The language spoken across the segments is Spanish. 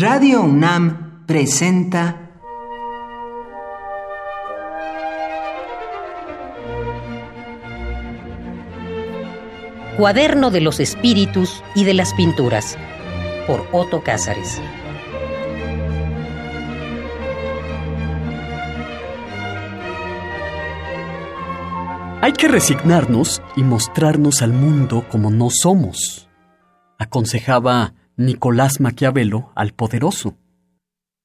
Radio UNAM presenta Cuaderno de los Espíritus y de las Pinturas por Otto Cázares. Hay que resignarnos y mostrarnos al mundo como no somos, aconsejaba Nicolás Maquiavelo al poderoso.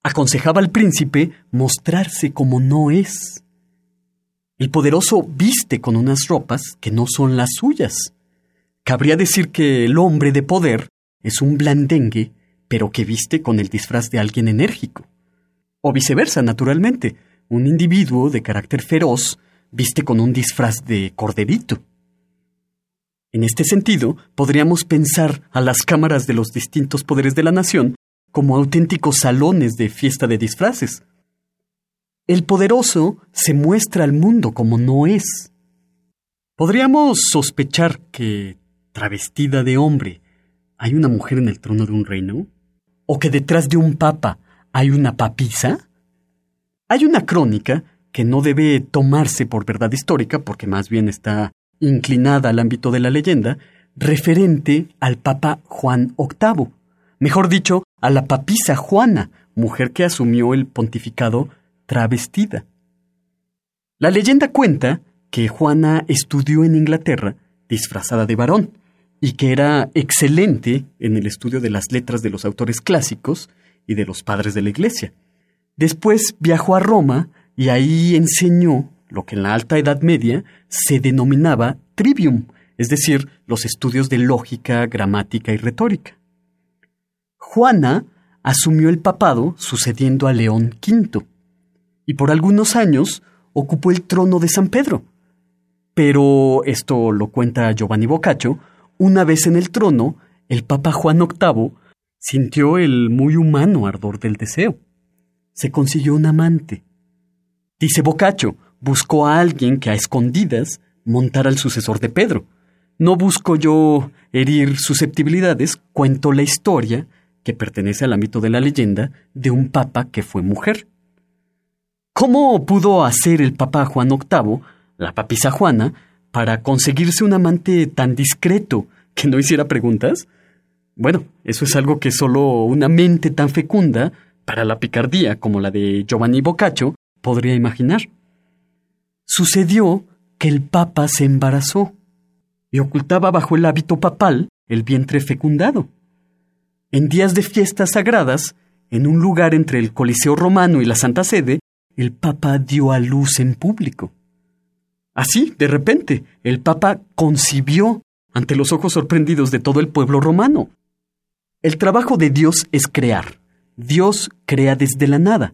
Aconsejaba al príncipe mostrarse como no es. El poderoso viste con unas ropas que no son las suyas. Cabría decir que el hombre de poder es un blandengue, pero que viste con el disfraz de alguien enérgico. O viceversa, naturalmente, un individuo de carácter feroz viste con un disfraz de corderito. En este sentido, podríamos pensar a las cámaras de los distintos poderes de la nación como auténticos salones de fiesta de disfraces. El poderoso se muestra al mundo como no es. Podríamos sospechar que, travestida de hombre, hay una mujer en el trono de un reino, o que detrás de un papa hay una papisa. Hay una crónica que no debe tomarse por verdad histórica porque más bien está inclinada al ámbito de la leyenda, referente al Papa Juan VIII, mejor dicho, a la papisa Juana, mujer que asumió el pontificado travestida. La leyenda cuenta que Juana estudió en Inglaterra disfrazada de varón, y que era excelente en el estudio de las letras de los autores clásicos y de los padres de la Iglesia. Después viajó a Roma y ahí enseñó lo que en la Alta Edad Media se denominaba trivium, es decir, los estudios de lógica, gramática y retórica. Juana asumió el papado sucediendo a León V, y por algunos años ocupó el trono de San Pedro. Pero, esto lo cuenta Giovanni Boccaccio, una vez en el trono, el Papa Juan VIII sintió el muy humano ardor del deseo. Se consiguió un amante. Dice Boccaccio, buscó a alguien que a escondidas montara al sucesor de Pedro. No busco yo herir susceptibilidades, cuento la historia, que pertenece al ámbito de la leyenda, de un papa que fue mujer. ¿Cómo pudo hacer el papa Juan VIII, la papisa Juana, para conseguirse un amante tan discreto que no hiciera preguntas? Bueno, eso es algo que solo una mente tan fecunda para la picardía como la de Giovanni Boccaccio podría imaginar. Sucedió que el Papa se embarazó y ocultaba bajo el hábito papal el vientre fecundado. En días de fiestas sagradas, en un lugar entre el Coliseo romano y la Santa Sede, el Papa dio a luz en público. Así, de repente, el Papa concibió ante los ojos sorprendidos de todo el pueblo romano. El trabajo de Dios es crear. Dios crea desde la nada.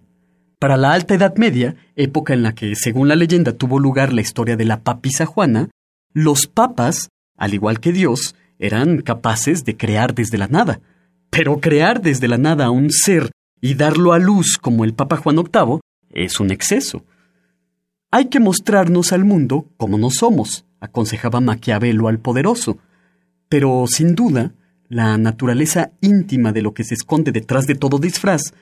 Para la Alta Edad Media, época en la que, según la leyenda, tuvo lugar la historia de la papisa Juana, los papas, al igual que Dios, eran capaces de crear desde la nada. Pero crear desde la nada a un ser y darlo a luz como el Papa Juan VIII es un exceso. Hay que mostrarnos al mundo como no somos, aconsejaba Maquiavelo al poderoso. Pero, sin duda, la naturaleza íntima de lo que se esconde detrás de todo disfraz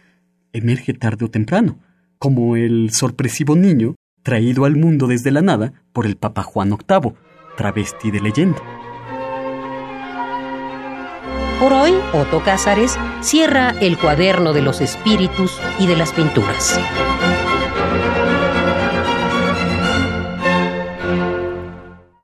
emerge tarde o temprano como el sorpresivo niño traído al mundo desde la nada por el Papa Juan VIII, travesti de leyenda. Por hoy, Otto Cázares cierra el cuaderno de los espíritus y de las pinturas.